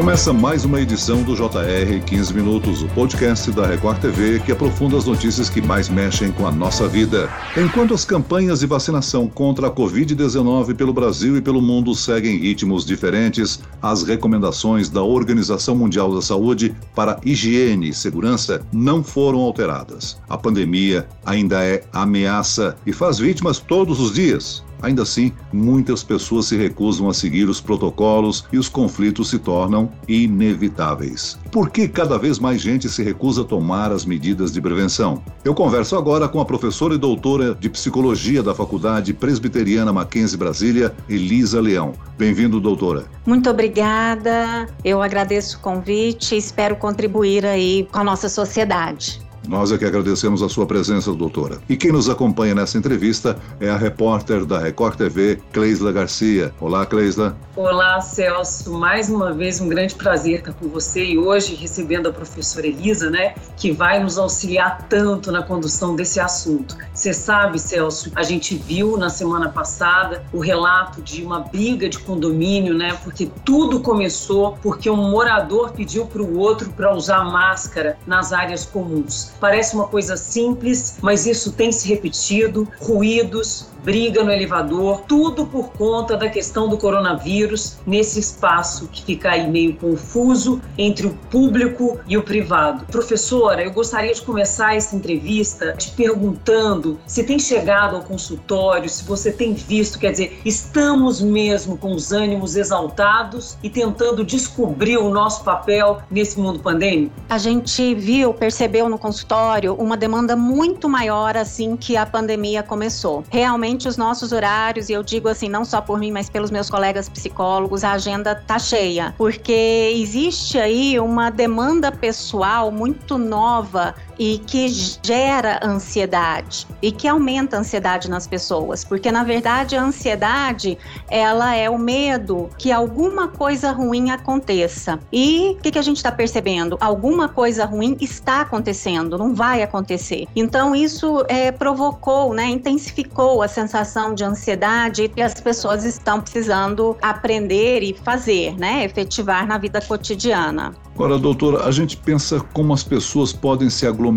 Começa mais uma edição do JR 15 Minutos, o podcast da Record TV que aprofunda as notícias que mais mexem com a nossa vida. Enquanto as campanhas de vacinação contra a Covid-19 pelo Brasil e pelo mundo seguem ritmos diferentes, as recomendações da Organização Mundial da Saúde para higiene e segurança não foram alteradas. A pandemia ainda é ameaça e faz vítimas todos os dias. Ainda assim, muitas pessoas se recusam a seguir os protocolos e os conflitos se tornam inevitáveis. Por que cada vez mais gente se recusa a tomar as medidas de prevenção? Eu converso agora com a professora e doutora de psicologia da Faculdade Presbiteriana Mackenzie Brasília, Elisa Leão. Bem-vindo, doutora. Muito obrigada. Eu agradeço o convite e espero contribuir aí com a nossa sociedade. Nós é que agradecemos a sua presença, doutora. E quem nos acompanha nessa entrevista é a repórter da Record TV, Cleisla Garcia. Olá, Cleisla. Olá, Celso. Mais uma vez um grande prazer estar com você e hoje recebendo a professora Elisa, né, que vai nos auxiliar tanto na condução desse assunto. Você sabe, Celso, a gente viu na semana passada o relato de uma briga de condomínio, né, porque tudo começou porque um morador pediu para o outro para usar máscara nas áreas comuns. Parece uma coisa simples, mas isso tem se repetido, ruídos, briga no elevador, tudo por conta da questão do coronavírus nesse espaço que fica aí meio confuso entre o público e o privado. Professora, eu gostaria de começar essa entrevista te perguntando se tem chegado ao consultório, se você tem visto, quer dizer, estamos mesmo com os ânimos exaltados e tentando descobrir o nosso papel nesse mundo pandêmico? A gente viu, percebeu no consultório uma demanda muito maior assim que a pandemia começou. Realmente realmente os nossos horários, e eu digo assim, não só por mim, mas pelos meus colegas psicólogos, a agenda tá cheia, porque existe aí uma demanda pessoal muito nova e que gera ansiedade e que aumenta a ansiedade nas pessoas, porque na verdade a ansiedade ela é o medo que alguma coisa ruim aconteça. E o que, que a gente está percebendo? Alguma coisa ruim está acontecendo, não vai acontecer. Então isso é, provocou, né, intensificou a sensação de ansiedade que as pessoas estão precisando aprender e fazer, né, efetivar na vida cotidiana. Agora, doutora, a gente pensa como as pessoas podem se aglomerar,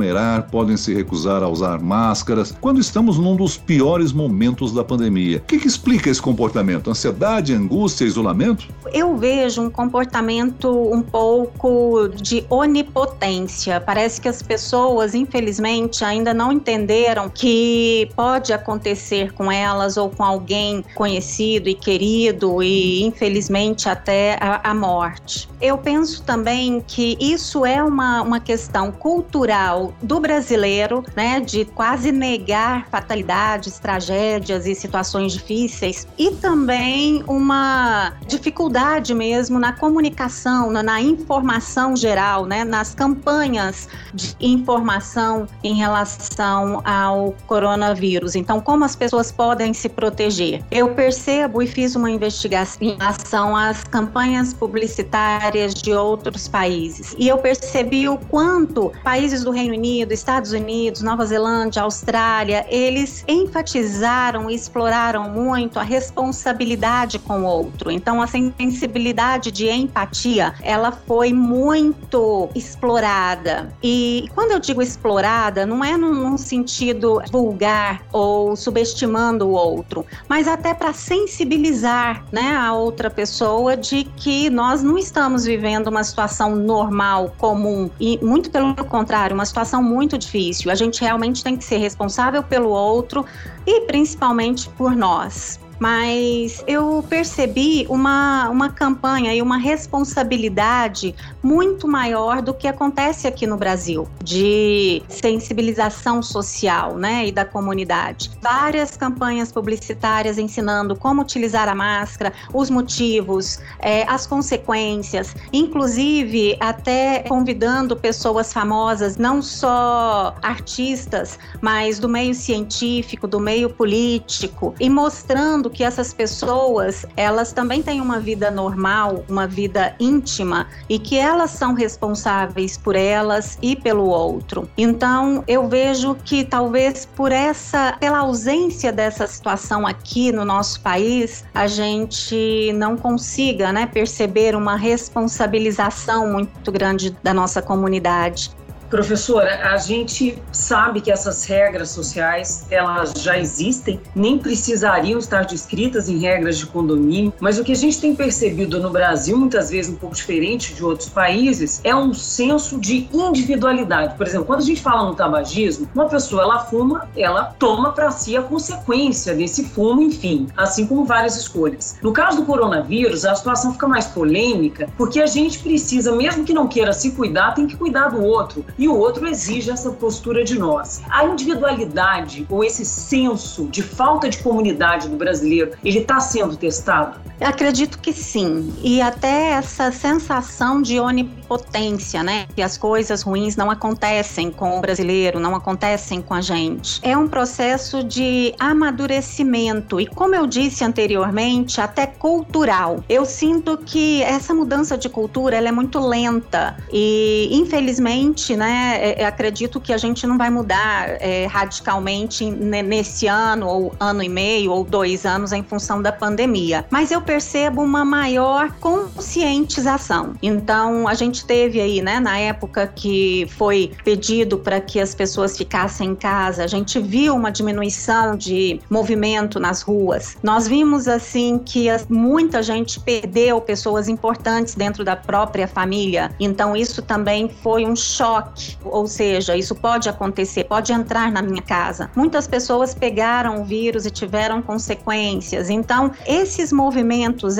podem se recusar a usar máscaras, quando estamos num dos piores momentos da pandemia. O que, que explica esse comportamento? Ansiedade, angústia, isolamento? Eu vejo um comportamento um pouco de onipotência. Parece que as pessoas, infelizmente, ainda não entenderam que pode acontecer com elas ou com alguém conhecido e querido e, infelizmente, até a, a morte. Eu penso também que isso é uma, uma questão cultural do brasileiro, né, de quase negar fatalidades, tragédias e situações difíceis, e também uma dificuldade mesmo na comunicação, na, na informação geral, né, nas campanhas de informação em relação ao coronavírus. Então, como as pessoas podem se proteger? Eu percebo e fiz uma investigação em relação às campanhas publicitárias de outros países. E eu percebi o quanto países do Reino Unido, Estados Unidos, Nova Zelândia, Austrália, eles enfatizaram e exploraram muito a responsabilidade com o outro. Então, a sensibilidade de empatia, ela foi muito explorada. E quando eu digo explorada, não é num, num sentido vulgar ou subestimando o outro, mas até para sensibilizar, né, a outra pessoa de que nós não estamos vivendo uma situação normal, comum, e muito pelo contrário, uma situação muito difícil. A gente realmente tem que ser responsável pelo outro e principalmente por nós mas eu percebi uma, uma campanha e uma responsabilidade muito maior do que acontece aqui no Brasil, de sensibilização social né, e da comunidade. Várias campanhas publicitárias ensinando como utilizar a máscara, os motivos, é, as consequências, inclusive até convidando pessoas famosas, não só artistas, mas do meio científico, do meio político, e mostrando que essas pessoas, elas também têm uma vida normal, uma vida íntima e que elas são responsáveis por elas e pelo outro. Então, eu vejo que talvez por essa, pela ausência dessa situação aqui no nosso país, a gente não consiga, né, perceber uma responsabilização muito grande da nossa comunidade. Professora, a gente sabe que essas regras sociais, elas já existem, nem precisariam estar descritas em regras de condomínio, mas o que a gente tem percebido no Brasil, muitas vezes um pouco diferente de outros países, é um senso de individualidade. Por exemplo, quando a gente fala no tabagismo, uma pessoa ela fuma, ela toma para si a consequência desse fumo, enfim, assim como várias escolhas. No caso do coronavírus, a situação fica mais polêmica, porque a gente precisa, mesmo que não queira se cuidar, tem que cuidar do outro e o outro exige essa postura de nós. A individualidade ou esse senso de falta de comunidade do brasileiro, ele está sendo testado? Acredito que sim. E até essa sensação de onipotência, né? Que as coisas ruins não acontecem com o brasileiro, não acontecem com a gente. É um processo de amadurecimento e, como eu disse anteriormente, até cultural. Eu sinto que essa mudança de cultura ela é muito lenta e, infelizmente, né? É, é, acredito que a gente não vai mudar é, radicalmente nesse ano, ou ano e meio, ou dois anos em função da pandemia. Mas eu percebo uma maior conscientização. Então, a gente teve aí, né, na época que foi pedido para que as pessoas ficassem em casa, a gente viu uma diminuição de movimento nas ruas. Nós vimos, assim, que muita gente perdeu pessoas importantes dentro da própria família. Então, isso também foi um choque ou seja, isso pode acontecer, pode entrar na minha casa. Muitas pessoas pegaram o vírus e tiveram consequências. Então, esses movimentos,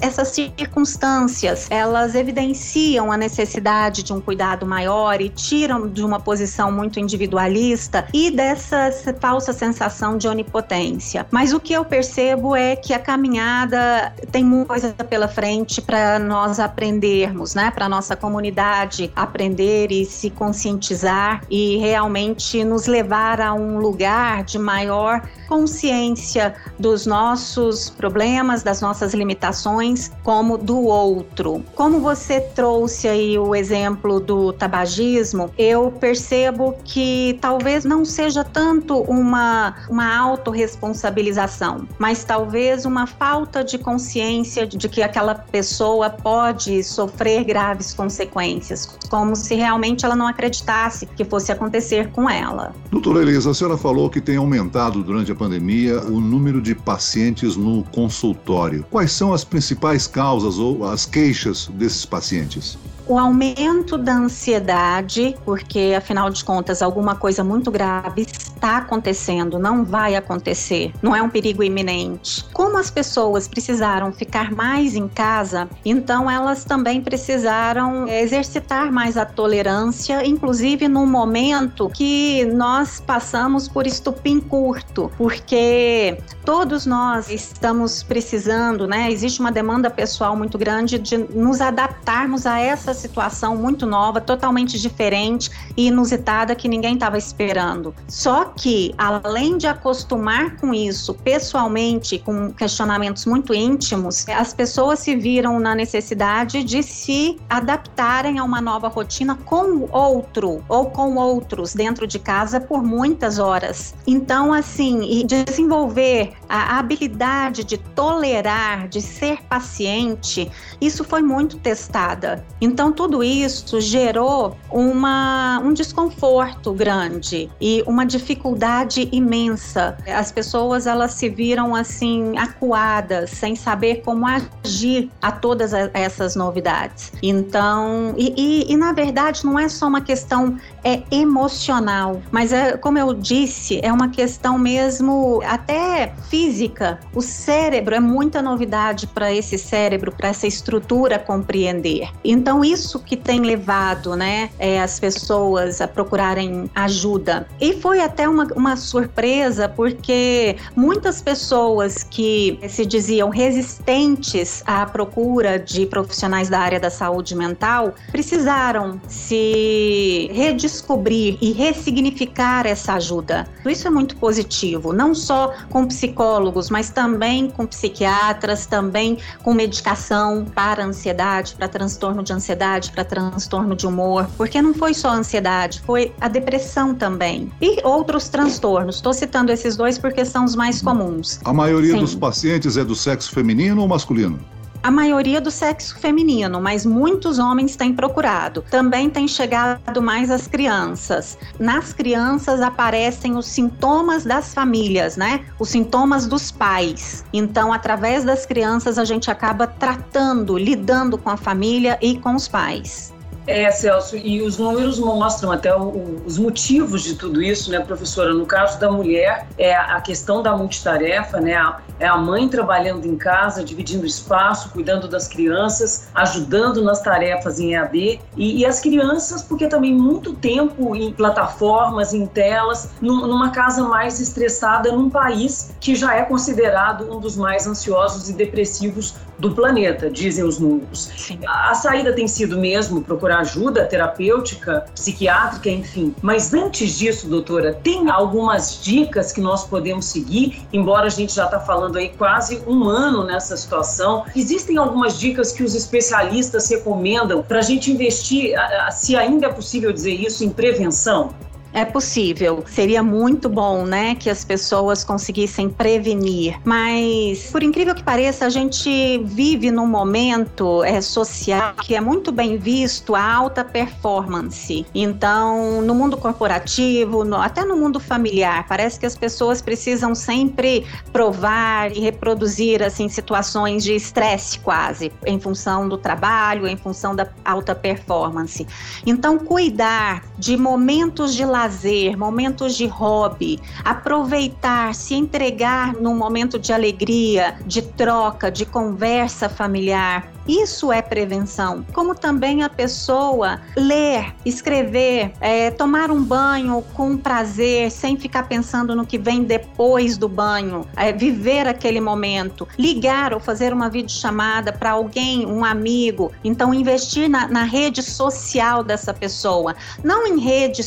essas circunstâncias, elas evidenciam a necessidade de um cuidado maior e tiram de uma posição muito individualista e dessa falsa sensação de onipotência. Mas o que eu percebo é que a caminhada tem muita coisa pela frente para nós aprendermos, né? Para nossa comunidade aprender e se conscientizar e realmente nos levar a um lugar de maior consciência dos nossos problemas, das nossas limitações, como do outro. Como você trouxe aí o exemplo do tabagismo, eu percebo que talvez não seja tanto uma, uma autorresponsabilização, mas talvez uma falta de consciência de que aquela pessoa pode sofrer graves consequências, como se realmente ela não acreditasse que fosse acontecer com ela. Doutora Elisa, a senhora falou que tem aumentado durante a pandemia o número de pacientes no consultório. Quais são as principais causas ou as queixas desses pacientes? O aumento da ansiedade, porque afinal de contas alguma coisa muito grave está acontecendo, não vai acontecer, não é um perigo iminente. Como as pessoas precisaram ficar mais em casa, então elas também precisaram exercitar mais a tolerância, inclusive no momento que nós passamos por estupim curto, porque todos nós estamos precisando, né? Existe uma demanda pessoal muito grande de nos adaptarmos a essa essa situação muito nova, totalmente diferente e inusitada que ninguém estava esperando. Só que, além de acostumar com isso pessoalmente, com questionamentos muito íntimos, as pessoas se viram na necessidade de se adaptarem a uma nova rotina com outro ou com outros dentro de casa por muitas horas. Então, assim, desenvolver a habilidade de tolerar, de ser paciente, isso foi muito testada. Então, então, tudo isso gerou uma, um desconforto grande e uma dificuldade imensa. As pessoas elas se viram assim acuadas, sem saber como agir a todas essas novidades. Então, e, e, e na verdade não é só uma questão é emocional, mas é como eu disse, é uma questão mesmo até física. O cérebro é muita novidade para esse cérebro, para essa estrutura compreender. Então isso que tem levado, né, é, as pessoas a procurarem ajuda. E foi até uma, uma surpresa porque muitas pessoas que se diziam resistentes à procura de profissionais da área da saúde mental precisaram se redescobrir e ressignificar essa ajuda. Isso é muito positivo, não só com psicólogos, mas também com psiquiatras, também com medicação para ansiedade, para transtorno de ansiedade, para transtorno de humor, porque não foi só a ansiedade, foi a depressão também. E outros transtornos. Estou citando esses dois porque são os mais comuns. A maioria Sim. dos pacientes é do sexo feminino ou masculino? A maioria do sexo feminino, mas muitos homens têm procurado. Também tem chegado mais as crianças. Nas crianças aparecem os sintomas das famílias, né? Os sintomas dos pais. Então, através das crianças, a gente acaba tratando, lidando com a família e com os pais. É, Celso, e os números mostram até o, o, os motivos de tudo isso, né, professora? No caso da mulher, é a questão da multitarefa, né? É a mãe trabalhando em casa, dividindo espaço, cuidando das crianças, ajudando nas tarefas em EAD, e, e as crianças, porque também muito tempo em plataformas, em telas, num, numa casa mais estressada, num país que já é considerado um dos mais ansiosos e depressivos do planeta, dizem os números. Sim. A saída tem sido mesmo procurar ajuda terapêutica, psiquiátrica, enfim. Mas antes disso, doutora, tem algumas dicas que nós podemos seguir, embora a gente já está falando aí quase um ano nessa situação. Existem algumas dicas que os especialistas recomendam para a gente investir, se ainda é possível dizer isso, em prevenção? É possível. Seria muito bom, né, que as pessoas conseguissem prevenir. Mas, por incrível que pareça, a gente vive num momento é, social que é muito bem visto a alta performance. Então, no mundo corporativo, no, até no mundo familiar, parece que as pessoas precisam sempre provar e reproduzir assim situações de estresse quase, em função do trabalho, em função da alta performance. Então, cuidar de momentos de lazer lazer, momentos de hobby, aproveitar, se entregar num momento de alegria, de troca, de conversa familiar. Isso é prevenção. Como também a pessoa ler, escrever, é, tomar um banho com prazer, sem ficar pensando no que vem depois do banho, é, viver aquele momento, ligar ou fazer uma videochamada para alguém, um amigo. Então, investir na, na rede social dessa pessoa, não em redes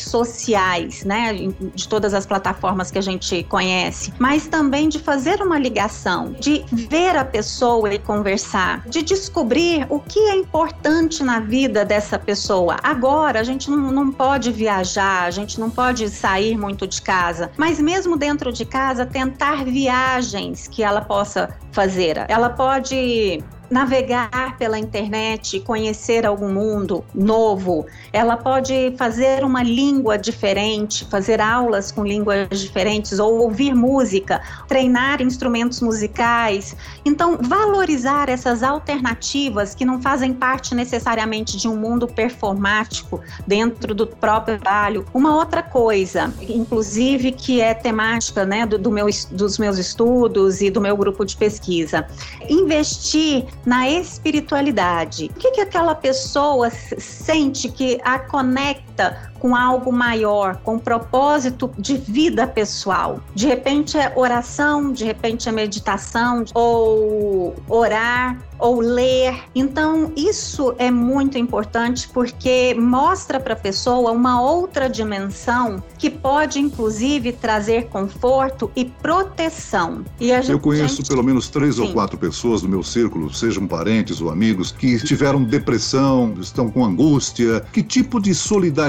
sociais, né, de todas as plataformas que a gente conhece, mas também de fazer uma ligação, de ver a pessoa e conversar, de descobrir o que é importante na vida dessa pessoa. Agora, a gente não, não pode viajar, a gente não pode sair muito de casa, mas mesmo dentro de casa, tentar viagens que ela possa fazer. Ela pode navegar pela internet, conhecer algum mundo novo. Ela pode fazer uma língua diferente, fazer aulas com línguas diferentes ou ouvir música, treinar instrumentos musicais. Então, valorizar essas alternativas que não fazem parte necessariamente de um mundo performático dentro do próprio trabalho. Uma outra coisa, inclusive que é temática, né, do, do meu, dos meus estudos e do meu grupo de pesquisa, investir na espiritualidade. O que, que aquela pessoa sente que a conecta com algo maior, com um propósito de vida pessoal. De repente é oração, de repente é meditação, ou orar, ou ler. Então, isso é muito importante porque mostra para a pessoa uma outra dimensão que pode, inclusive, trazer conforto e proteção. E gente, Eu conheço gente... pelo menos três Sim. ou quatro pessoas do meu círculo, sejam parentes ou amigos, que tiveram depressão, estão com angústia. Que tipo de solidariedade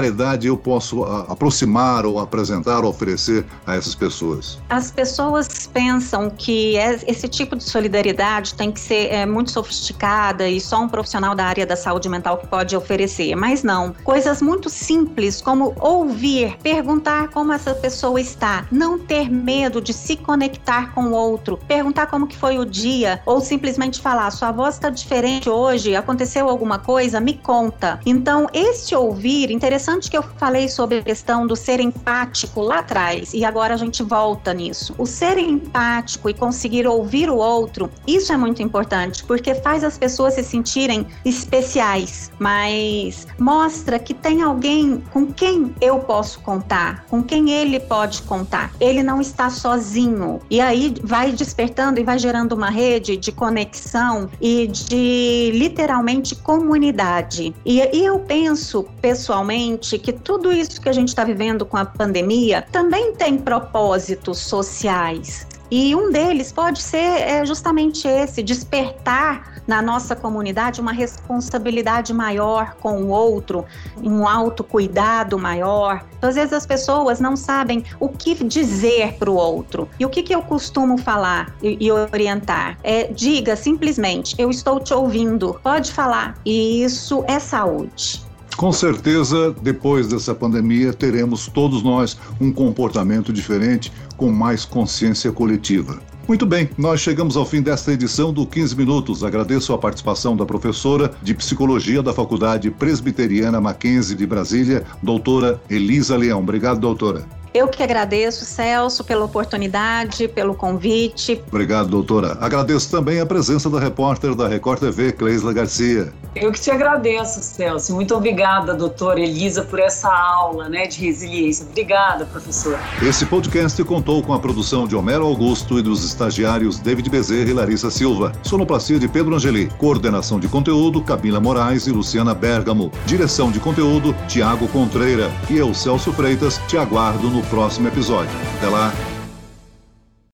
eu posso a, aproximar ou apresentar ou oferecer a essas pessoas? As pessoas pensam que esse tipo de solidariedade tem que ser é, muito sofisticada e só um profissional da área da saúde mental que pode oferecer, mas não. Coisas muito simples como ouvir, perguntar como essa pessoa está, não ter medo de se conectar com o outro, perguntar como que foi o dia ou simplesmente falar sua voz está diferente hoje, aconteceu alguma coisa, me conta. Então esse ouvir interessante interessante que eu falei sobre a questão do ser empático lá atrás e agora a gente volta nisso. O ser empático e conseguir ouvir o outro, isso é muito importante porque faz as pessoas se sentirem especiais, mas mostra que tem alguém com quem eu posso contar, com quem ele pode contar. Ele não está sozinho. E aí vai despertando e vai gerando uma rede de conexão e de literalmente comunidade. E, e eu penso pessoalmente que tudo isso que a gente está vivendo com a pandemia também tem propósitos sociais. E um deles pode ser é, justamente esse: despertar na nossa comunidade uma responsabilidade maior com o outro, um autocuidado maior. Às vezes as pessoas não sabem o que dizer para o outro. E o que, que eu costumo falar e, e orientar? É diga simplesmente: eu estou te ouvindo, pode falar. E isso é saúde. Com certeza, depois dessa pandemia, teremos todos nós um comportamento diferente, com mais consciência coletiva. Muito bem, nós chegamos ao fim desta edição do 15 Minutos. Agradeço a participação da professora de Psicologia da Faculdade Presbiteriana Mackenzie de Brasília, doutora Elisa Leão. Obrigado, doutora. Eu que agradeço, Celso, pela oportunidade, pelo convite. Obrigado, doutora. Agradeço também a presença da repórter da Record TV, Cleisla Garcia. Eu que te agradeço, Celso. Muito obrigada, doutora Elisa, por essa aula né, de resiliência. Obrigada, professora. Esse podcast contou com a produção de Homero Augusto e dos estagiários David Bezerra e Larissa Silva. Sonoplastia de Pedro Angeli. Coordenação de conteúdo, Camila Moraes e Luciana Bergamo. Direção de conteúdo, Tiago Contreira. E eu, Celso Freitas, te aguardo no próximo episódio. Até lá!